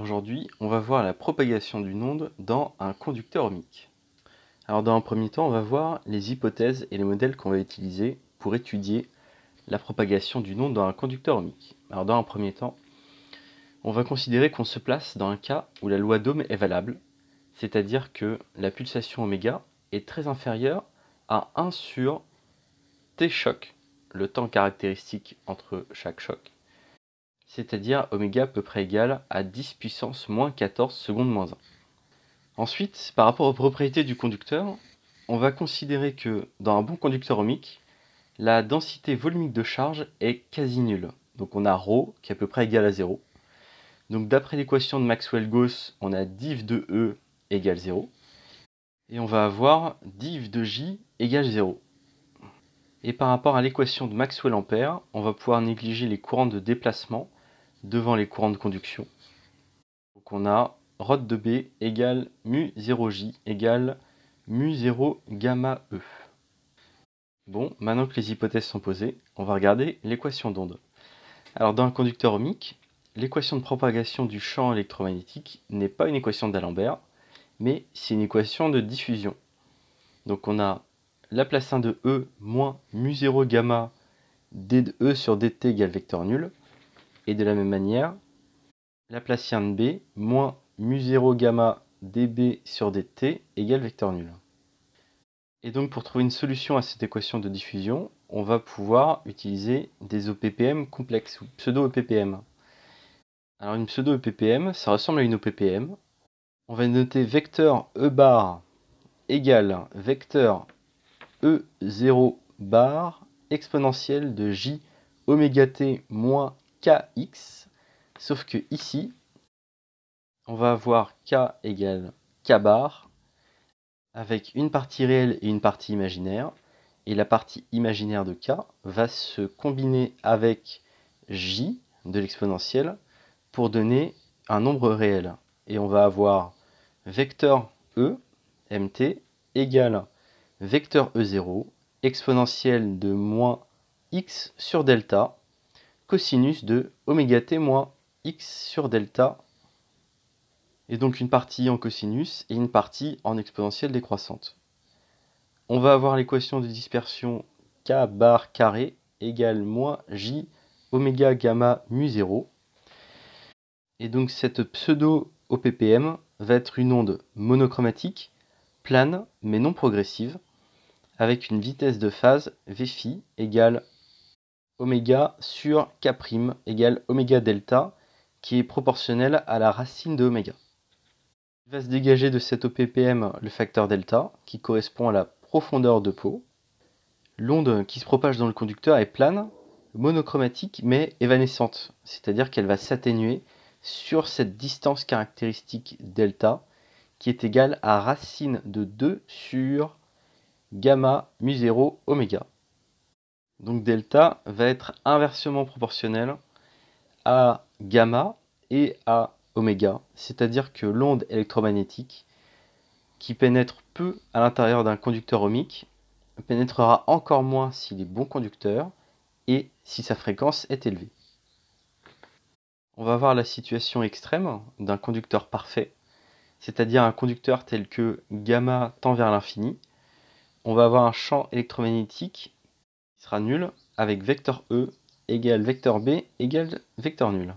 Aujourd'hui, on va voir la propagation d'une onde dans un conducteur ohmique. Alors dans un premier temps, on va voir les hypothèses et les modèles qu'on va utiliser pour étudier la propagation d'une onde dans un conducteur ohmique. Alors dans un premier temps, on va considérer qu'on se place dans un cas où la loi d'Ohm est valable, c'est-à-dire que la pulsation oméga est très inférieure à 1 sur t choc, le temps caractéristique entre chaque choc, c'est-à-dire oméga à peu près égal à 10 puissance moins 14 secondes moins 1. Ensuite, par rapport aux propriétés du conducteur, on va considérer que dans un bon conducteur ohmique, la densité volumique de charge est quasi nulle. Donc on a ρ qui est à peu près égal à 0. Donc d'après l'équation de Maxwell-Gauss, on a div de E égale 0. Et on va avoir div de J égale 0. Et par rapport à l'équation de Maxwell-Ampère, on va pouvoir négliger les courants de déplacement devant les courants de conduction. Donc on a ρ de B égale mu 0J égale mu 0 gamma E. Bon, maintenant que les hypothèses sont posées, on va regarder l'équation d'onde. Alors dans un conducteur ohmique, l'équation de propagation du champ électromagnétique n'est pas une équation d'Alembert, mais c'est une équation de diffusion. Donc on a Laplacien de E moins mu 0 gamma d de E sur dt égale vecteur nul. Et de la même manière, Laplacien de B moins mu 0 gamma dB sur dt égale vecteur nul. Et donc pour trouver une solution à cette équation de diffusion, on va pouvoir utiliser des OPPM complexes ou pseudo-EPPM. Alors une pseudo-EPPM, ça ressemble à une OPPM. On va noter vecteur E bar égale vecteur E0 bar exponentielle de J oméga t moins Kx. Sauf que ici, on va avoir K égale K bar avec une partie réelle et une partie imaginaire. Et la partie imaginaire de K va se combiner avec J de l'exponentielle pour donner un nombre réel. Et on va avoir vecteur E, mt, égale vecteur E0 exponentielle de moins x sur delta cosinus de oméga t moins x sur delta et donc une partie en cosinus et une partie en exponentielle décroissante. On va avoir l'équation de dispersion k bar carré égale moins j oméga gamma mu 0. Et donc cette pseudo OPPM va être une onde monochromatique, plane mais non progressive, avec une vitesse de phase Vφ égale oméga sur k' égale oméga delta, qui est proportionnelle à la racine de oméga. Il va se dégager de cet OPPM le facteur delta, qui correspond à la profondeur de peau. L'onde qui se propage dans le conducteur est plane, monochromatique, mais évanescente, c'est-à-dire qu'elle va s'atténuer sur cette distance caractéristique delta, qui est égale à racine de 2 sur gamma mu 0 oméga. Donc delta va être inversement proportionnel à gamma et à oméga, c'est-à-dire que l'onde électromagnétique qui pénètre peu à l'intérieur d'un conducteur ohmique pénétrera encore moins s'il est bon conducteur et si sa fréquence est élevée. On va voir la situation extrême d'un conducteur parfait, c'est-à-dire un conducteur tel que gamma tend vers l'infini, on va avoir un champ électromagnétique sera nul avec vecteur E égale vecteur B égale vecteur nul.